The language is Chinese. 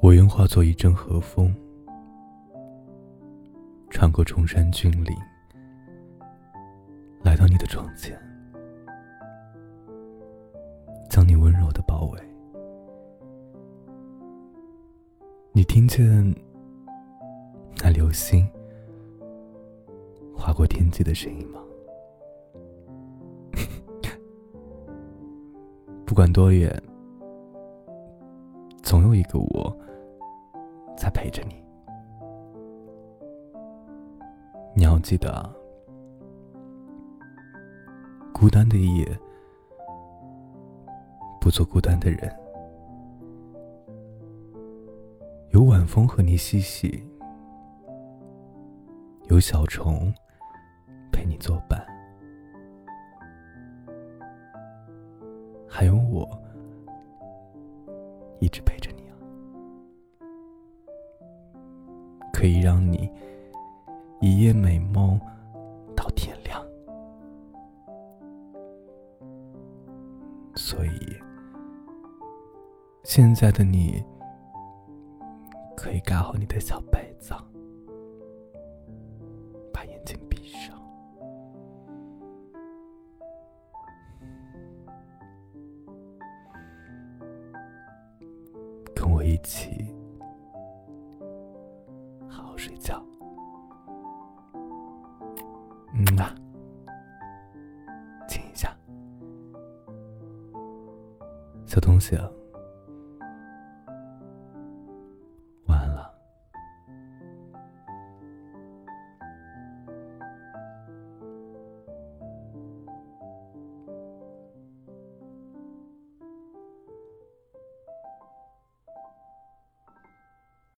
我愿化作一阵和风，穿过崇山峻岭，来到你的窗前，将你温柔的包围。你听见那流星划过天际的声音吗？不管多远，总有一个我在陪着你。你要记得，孤单的夜，不做孤单的人。有晚风和你嬉戏，有小虫陪你作伴，还有我一直陪可以让你一夜美梦到天亮。所以，现在的你。可以盖好你的小被子，把眼睛闭上，跟我一起睡觉。嗯啊，亲一下，小东西啊。